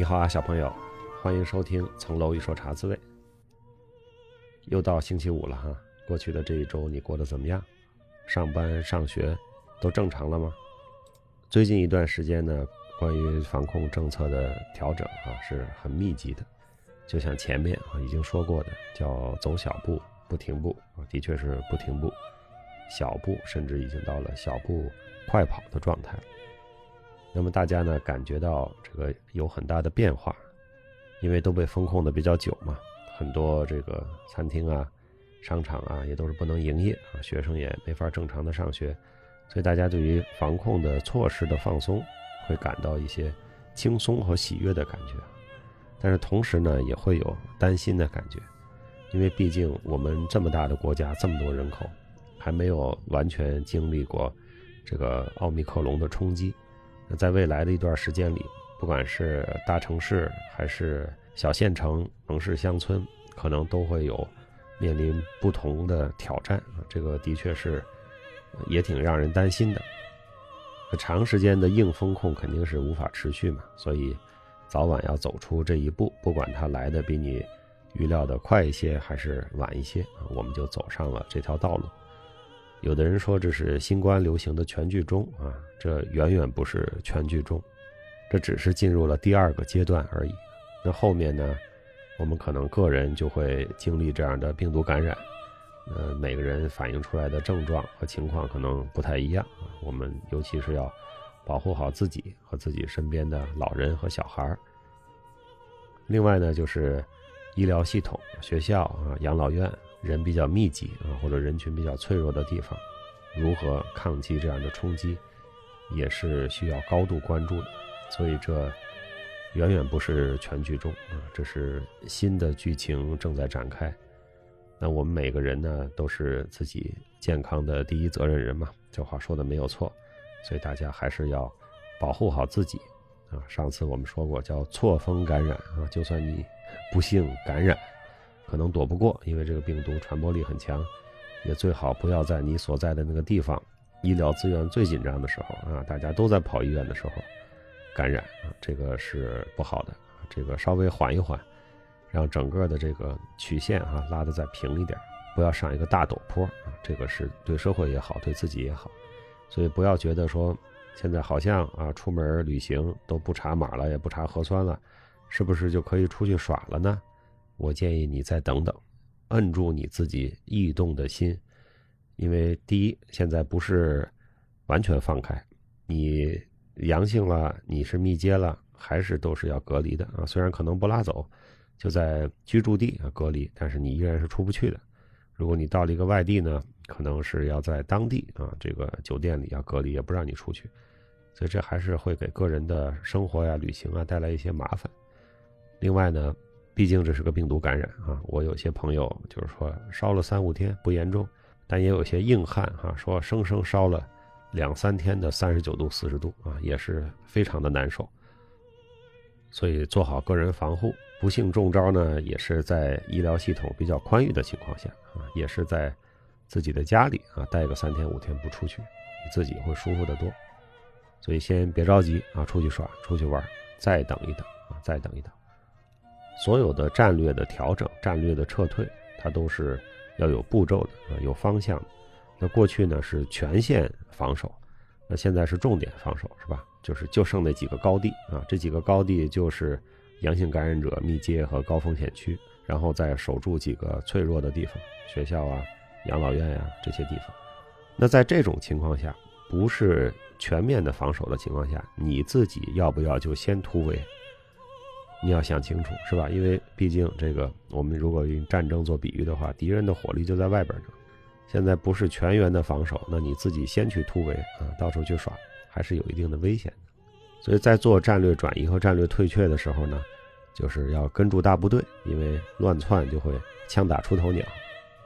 你好啊，小朋友，欢迎收听《层楼一说茶滋味》。又到星期五了哈，过去的这一周你过得怎么样？上班上学都正常了吗？最近一段时间呢，关于防控政策的调整啊，是很密集的。就像前面啊已经说过的，叫走小步不停步啊，的确是不停步，小步甚至已经到了小步快跑的状态。那么大家呢感觉到这个有很大的变化，因为都被封控的比较久嘛，很多这个餐厅啊、商场啊也都是不能营业啊，学生也没法正常的上学，所以大家对于防控的措施的放松，会感到一些轻松和喜悦的感觉，但是同时呢也会有担心的感觉，因为毕竟我们这么大的国家，这么多人口，还没有完全经历过这个奥密克戎的冲击。在未来的一段时间里，不管是大城市还是小县城、城市乡村，可能都会有面临不同的挑战啊。这个的确是也挺让人担心的。长时间的硬风控肯定是无法持续嘛，所以早晚要走出这一步，不管它来的比你预料的快一些还是晚一些啊，我们就走上了这条道路。有的人说这是新冠流行的全剧终啊，这远远不是全剧终，这只是进入了第二个阶段而已。那后面呢，我们可能个人就会经历这样的病毒感染，呃，每个人反映出来的症状和情况可能不太一样。我们尤其是要保护好自己和自己身边的老人和小孩儿。另外呢，就是医疗系统、学校啊、养老院。人比较密集啊，或者人群比较脆弱的地方，如何抗击这样的冲击，也是需要高度关注的。所以这远远不是全剧终啊，这是新的剧情正在展开。那我们每个人呢，都是自己健康的第一责任人嘛，这话说的没有错。所以大家还是要保护好自己啊。上次我们说过，叫错峰感染啊，就算你不幸感染。可能躲不过，因为这个病毒传播力很强，也最好不要在你所在的那个地方，医疗资源最紧张的时候啊，大家都在跑医院的时候感染啊，这个是不好的。这个稍微缓一缓，让整个的这个曲线啊拉得再平一点，不要上一个大陡坡啊，这个是对社会也好，对自己也好。所以不要觉得说现在好像啊出门旅行都不查码了，也不查核酸了，是不是就可以出去耍了呢？我建议你再等等，摁住你自己异动的心，因为第一，现在不是完全放开，你阳性了，你是密接了，还是都是要隔离的啊？虽然可能不拉走，就在居住地啊隔离，但是你依然是出不去的。如果你到了一个外地呢，可能是要在当地啊这个酒店里要隔离，也不让你出去，所以这还是会给个人的生活呀、旅行啊带来一些麻烦。另外呢。毕竟这是个病毒感染啊！我有些朋友就是说烧了三五天不严重，但也有些硬汉哈，说生生烧了两三天的三十九度、四十度啊，也是非常的难受。所以做好个人防护，不幸中招呢，也是在医疗系统比较宽裕的情况下啊，也是在自己的家里啊待个三天五天不出去，自己会舒服得多。所以先别着急啊，出去耍、出去玩，再等一等啊，再等一等。所有的战略的调整、战略的撤退，它都是要有步骤的啊，有方向的。那过去呢是全线防守，那现在是重点防守，是吧？就是就剩那几个高地啊，这几个高地就是阳性感染者密接和高风险区，然后再守住几个脆弱的地方，学校啊、养老院呀这些地方。那在这种情况下，不是全面的防守的情况下，你自己要不要就先突围？你要想清楚，是吧？因为毕竟这个，我们如果用战争做比喻的话，敌人的火力就在外边呢。现在不是全员的防守，那你自己先去突围啊，到处去耍，还是有一定的危险的。所以在做战略转移和战略退却的时候呢，就是要跟住大部队，因为乱窜就会枪打出头鸟。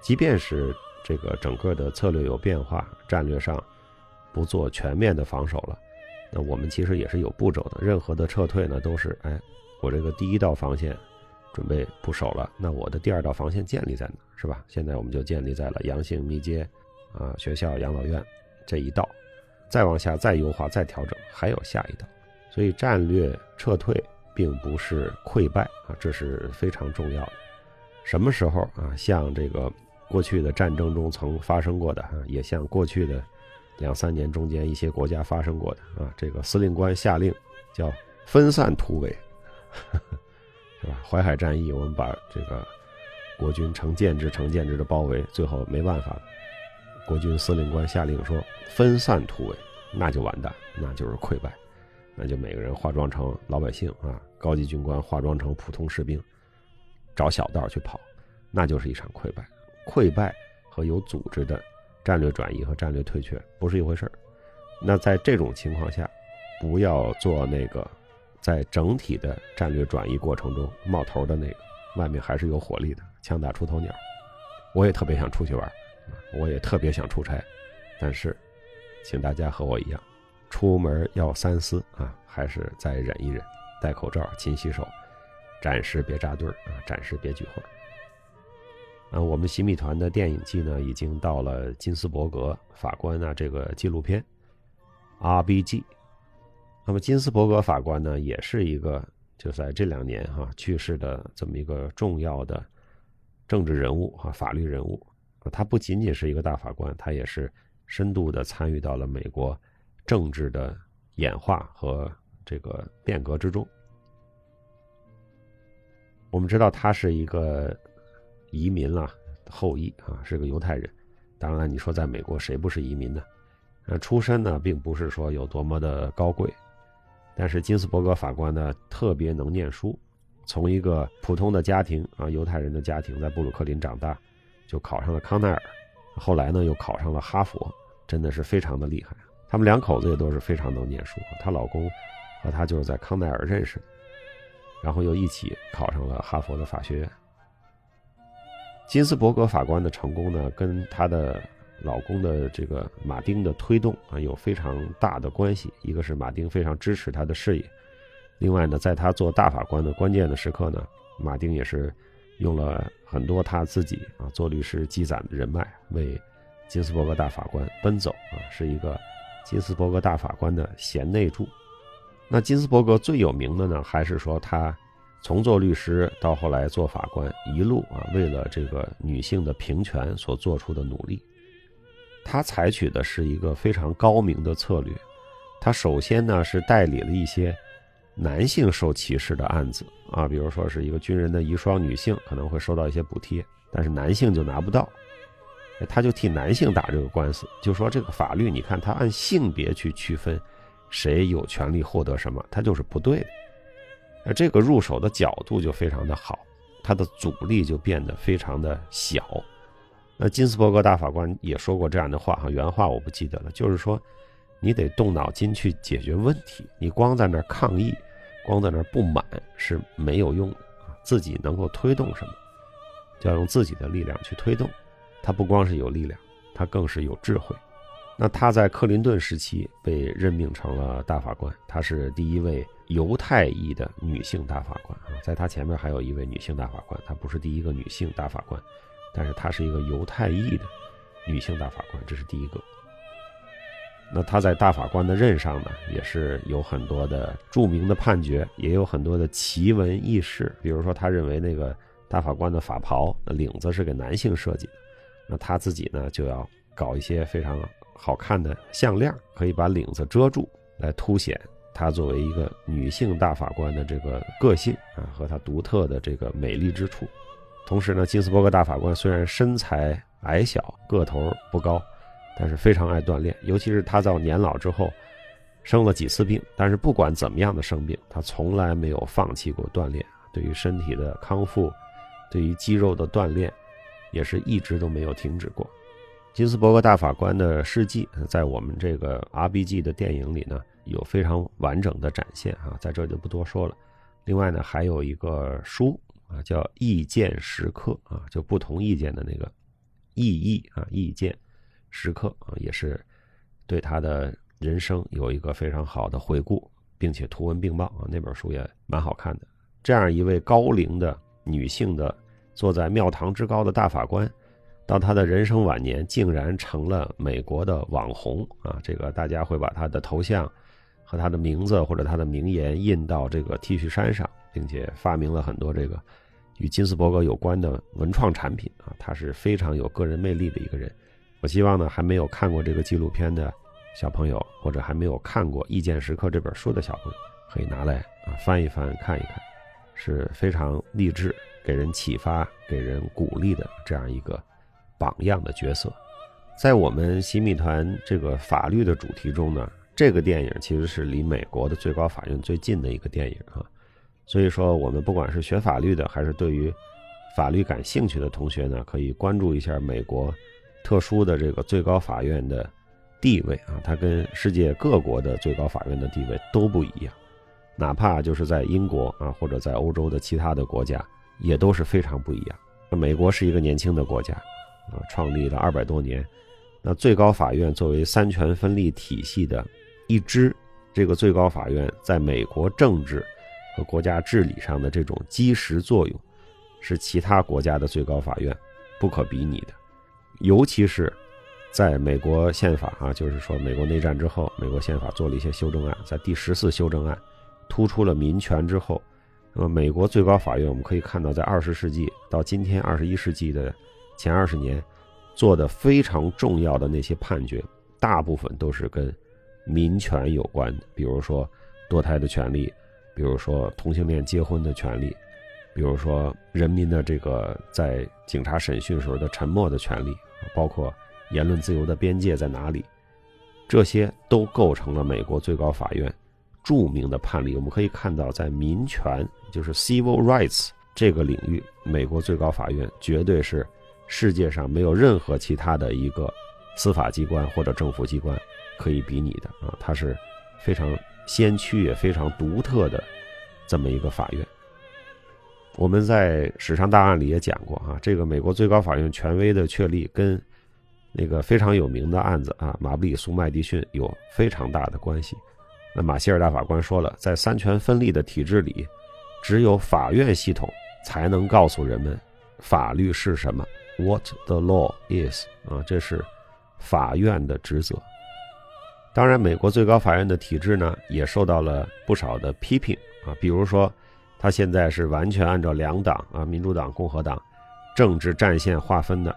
即便是这个整个的策略有变化，战略上不做全面的防守了，那我们其实也是有步骤的。任何的撤退呢，都是哎。我这个第一道防线准备不守了，那我的第二道防线建立在哪？是吧？现在我们就建立在了阳性密接啊，学校、养老院这一道，再往下再优化、再调整，还有下一道。所以战略撤退并不是溃败啊，这是非常重要的。什么时候啊，像这个过去的战争中曾发生过的啊，也像过去的两三年中间一些国家发生过的啊，这个司令官下令叫分散突围，是吧？淮海战役我们把这个国军成建制成建制的包围，最后没办法，国军司令官下令说分散突围，那就完蛋，那就是溃败，那就每个人化妆成老百姓啊，高级军官化妆成普通士兵。找小道去跑，那就是一场溃败。溃败和有组织的战略转移和战略退却不是一回事儿。那在这种情况下，不要做那个在整体的战略转移过程中冒头的那个，外面还是有火力的，枪打出头鸟。我也特别想出去玩，我也特别想出差，但是，请大家和我一样，出门要三思啊，还是再忍一忍，戴口罩，勤洗手。暂时别扎堆儿啊！暂时别聚会。啊，我们新米团的电影季呢，已经到了金斯伯格法官啊这个纪录片，R.B.G。那么金斯伯格法官呢，也是一个就在这两年哈去世的这么一个重要的政治人物哈法律人物。他不仅仅是一个大法官，他也是深度的参与到了美国政治的演化和这个变革之中。我们知道他是一个移民了后裔啊，是个犹太人。当然，你说在美国谁不是移民呢？呃，出身呢并不是说有多么的高贵，但是金斯伯格法官呢特别能念书，从一个普通的家庭啊，犹太人的家庭，在布鲁克林长大，就考上了康奈尔，后来呢又考上了哈佛，真的是非常的厉害。他们两口子也都是非常能念书，她老公和她就是在康奈尔认识的。然后又一起考上了哈佛的法学院。金斯伯格法官的成功呢，跟他的老公的这个马丁的推动啊有非常大的关系。一个是马丁非常支持他的事业，另外呢，在他做大法官的关键的时刻呢，马丁也是用了很多他自己啊做律师积攒的人脉，为金斯伯格大法官奔走啊，是一个金斯伯格大法官的贤内助。那金斯伯格最有名的呢，还是说他从做律师到后来做法官，一路啊为了这个女性的平权所做出的努力。他采取的是一个非常高明的策略。他首先呢是代理了一些男性受歧视的案子啊，比如说是一个军人的遗孀女性可能会收到一些补贴，但是男性就拿不到，他就替男性打这个官司，就说这个法律，你看他按性别去区分。谁有权利获得什么，他就是不对的。那这个入手的角度就非常的好，他的阻力就变得非常的小。那金斯伯格大法官也说过这样的话，哈，原话我不记得了，就是说，你得动脑筋去解决问题，你光在那抗议，光在那不满是没有用的啊。自己能够推动什么，就要用自己的力量去推动。他不光是有力量，他更是有智慧。那她在克林顿时期被任命成了大法官，她是第一位犹太裔的女性大法官啊，在她前面还有一位女性大法官，她不是第一个女性大法官，但是她是一个犹太裔的女性大法官，这是第一个。那她在大法官的任上呢，也是有很多的著名的判决，也有很多的奇闻异事，比如说她认为那个大法官的法袍那领子是给男性设计的，那她自己呢就要搞一些非常。好看的项链可以把领子遮住，来凸显她作为一个女性大法官的这个个性啊，和她独特的这个美丽之处。同时呢，金斯伯格大法官虽然身材矮小，个头不高，但是非常爱锻炼。尤其是他到年老之后，生了几次病，但是不管怎么样的生病，他从来没有放弃过锻炼。对于身体的康复，对于肌肉的锻炼，也是一直都没有停止过。金斯伯格大法官的事迹，在我们这个 R.B.G 的电影里呢，有非常完整的展现啊，在这就不多说了。另外呢，还有一个书啊，叫《意见时刻》啊，就不同意见的那个意义啊，意见时刻啊，也是对他的人生有一个非常好的回顾，并且图文并茂啊，那本书也蛮好看的。这样一位高龄的女性的坐在庙堂之高的大法官。到他的人生晚年，竟然成了美国的网红啊！这个大家会把他的头像和和他的名字或者他的名言印到这个 T 恤衫上，并且发明了很多这个与金斯伯格有关的文创产品啊，他是非常有个人魅力的一个人。我希望呢，还没有看过这个纪录片的小朋友，或者还没有看过《意见时刻》这本书的小朋友，可以拿来啊翻一翻看一看，是非常励志、给人启发、给人鼓励的这样一个榜样的角色。在我们新密团这个法律的主题中呢，这个电影其实是离美国的最高法院最近的一个电影啊。所以说，我们不管是学法律的，还是对于法律感兴趣的同学呢，可以关注一下美国特殊的这个最高法院的地位啊。它跟世界各国的最高法院的地位都不一样，哪怕就是在英国啊，或者在欧洲的其他的国家，也都是非常不一样。美国是一个年轻的国家啊，创立了二百多年。那最高法院作为三权分立体系的一支，这个最高法院在美国政治和国家治理上的这种基石作用，是其他国家的最高法院不可比拟的。尤其是在美国宪法啊，就是说美国内战之后，美国宪法做了一些修正案，在第十四修正案突出了民权之后，那么美国最高法院我们可以看到，在二十世纪到今天二十一世纪的前二十年。做的非常重要的那些判决，大部分都是跟民权有关的，比如说堕胎的权利，比如说同性恋结婚的权利，比如说人民的这个在警察审讯时候的沉默的权利，包括言论自由的边界在哪里，这些都构成了美国最高法院著名的判例。我们可以看到，在民权就是 civil rights 这个领域，美国最高法院绝对是。世界上没有任何其他的一个司法机关或者政府机关可以比拟的啊！它是非常先驱也非常独特的这么一个法院。我们在史上大案里也讲过啊，这个美国最高法院权威的确立跟那个非常有名的案子啊，马布里诉麦迪逊有非常大的关系。那马歇尔大法官说了，在三权分立的体制里，只有法院系统才能告诉人们法律是什么。What the law is 啊，这是法院的职责。当然，美国最高法院的体制呢，也受到了不少的批评啊。比如说，他现在是完全按照两党啊，民主党、共和党政治战线划分的。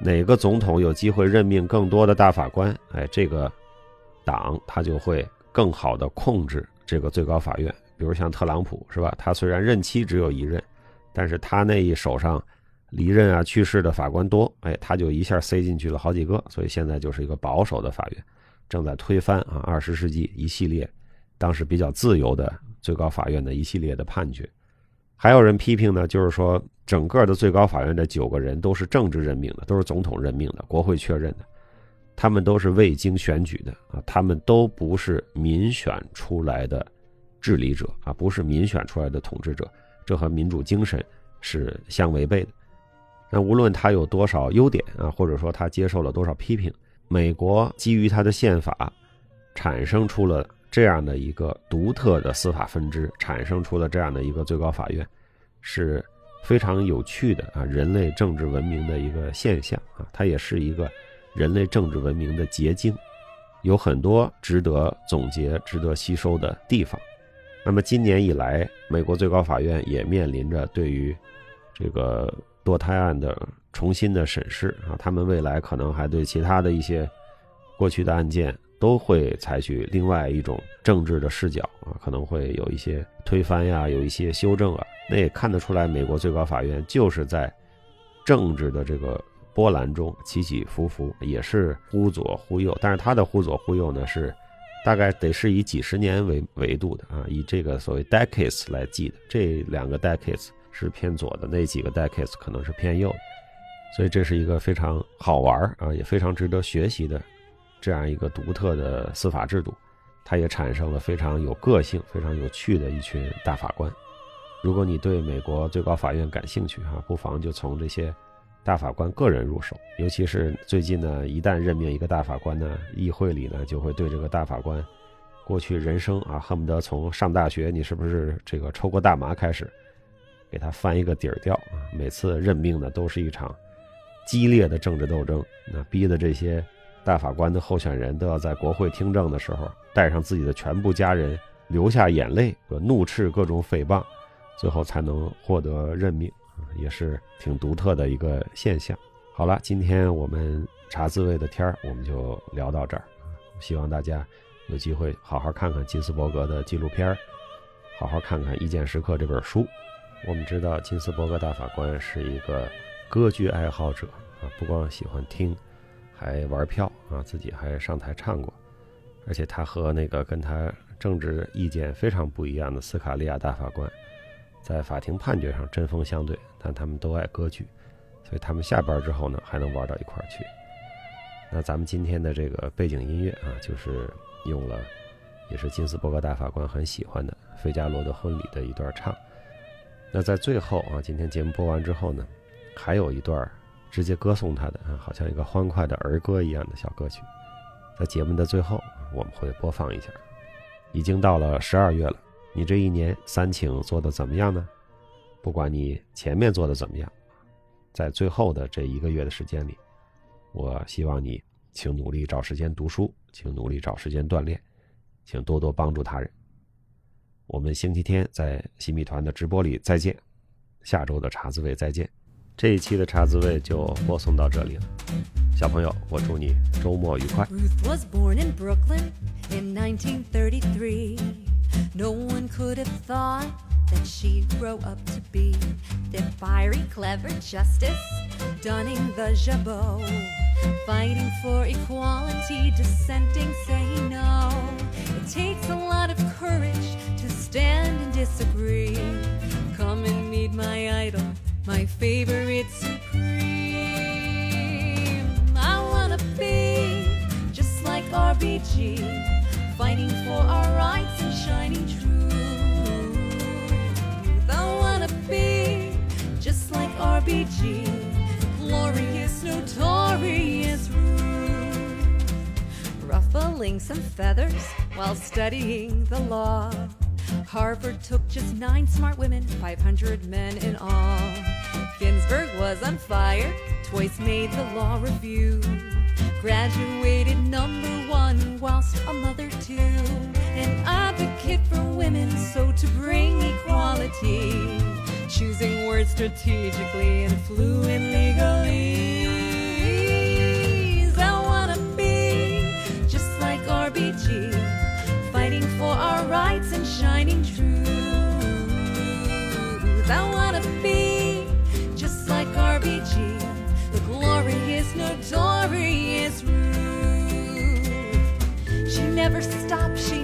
哪个总统有机会任命更多的大法官，哎，这个党他就会更好的控制这个最高法院。比如像特朗普是吧？他虽然任期只有一任，但是他那一手上。离任啊，去世的法官多，哎，他就一下塞进去了好几个，所以现在就是一个保守的法院，正在推翻啊二十世纪一系列当时比较自由的最高法院的一系列的判决。还有人批评呢，就是说整个的最高法院的九个人都是政治任命的，都是总统任命的，国会确认的，他们都是未经选举的啊，他们都不是民选出来的治理者啊，不是民选出来的统治者，这和民主精神是相违背的。那无论他有多少优点啊，或者说他接受了多少批评，美国基于它的宪法，产生出了这样的一个独特的司法分支，产生出了这样的一个最高法院，是非常有趣的啊，人类政治文明的一个现象啊，它也是一个人类政治文明的结晶，有很多值得总结、值得吸收的地方。那么今年以来，美国最高法院也面临着对于这个。堕胎案的重新的审视啊，他们未来可能还对其他的一些过去的案件都会采取另外一种政治的视角啊，可能会有一些推翻呀，有一些修正啊。那也看得出来，美国最高法院就是在政治的这个波澜中起起伏伏，也是忽左忽右。但是他的忽左忽右呢，是大概得是以几十年为维度的啊，以这个所谓 decades 来记的，这两个 decades。是偏左的那几个 decades 可能是偏右的，所以这是一个非常好玩啊，也非常值得学习的这样一个独特的司法制度。它也产生了非常有个性、非常有趣的一群大法官。如果你对美国最高法院感兴趣哈，不妨就从这些大法官个人入手。尤其是最近呢，一旦任命一个大法官呢，议会里呢就会对这个大法官过去人生啊，恨不得从上大学你是不是这个抽过大麻开始。给他翻一个底儿掉啊！每次任命呢，都是一场激烈的政治斗争，那逼的这些大法官的候选人都要在国会听证的时候，带上自己的全部家人，流下眼泪，怒斥各种诽谤，最后才能获得任命，也是挺独特的一个现象。好了，今天我们茶滋味的天儿，我们就聊到这儿。希望大家有机会好好看看金斯伯格的纪录片儿，好好看看《一件时刻》这本书。我们知道金斯伯格大法官是一个歌剧爱好者啊，不光喜欢听。还玩票啊，自己还上台唱过，而且他和那个跟他政治意见非常不一样的斯卡利亚大法官，在法庭判决上针锋相对，但他们都爱歌剧，所以他们下班之后呢，还能玩到一块儿去。那咱们今天的这个背景音乐啊，就是用了，也是金斯伯格大法官很喜欢的《费加罗的婚礼》的一段唱。那在最后啊，今天节目播完之后呢，还有一段。直接歌颂他的啊，好像一个欢快的儿歌一样的小歌曲，在节目的最后我们会播放一下。已经到了十二月了，你这一年三请做的怎么样呢？不管你前面做的怎么样，在最后的这一个月的时间里，我希望你请努力找时间读书，请努力找时间锻炼，请多多帮助他人。我们星期天在新米团的直播里再见，下周的茶滋味再见。这一期的茶滋味就播送到这里了，小朋友，我祝你周末愉快。Ruth was born in Brooklyn in 1933. No one could have thought that she'd grow up to be the fiery, clever justice, dunning the jabot, fighting for equality, dissenting, saying no. It takes a lot of courage to stand and disagree. Come and meet my idol my favorite supreme. I wanna be just like RBG, fighting for our rights and shining truth. I wanna be just like RBG, glorious, notorious Ruth, ruffling some feathers while studying the law. Harvard took just nine smart women, 500 men in all. Ginsburg was on fire, twice made the law review. Graduated number one, whilst a mother too. An advocate for women, so to bring equality. Choosing words strategically and fluent legally. I wanna be just like RBG, fighting for our rights and shining truth. I wanna glorious, notorious Ruth. She never stopped, she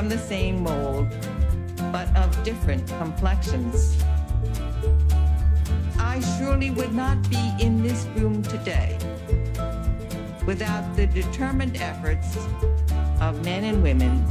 from the same mold, but of different complexions. I surely would not be in this room today without the determined efforts of men and women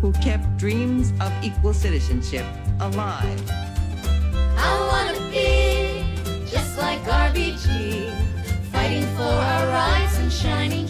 who kept dreams of equal citizenship alive. I wanna be just like RBG, fighting for our rights and shining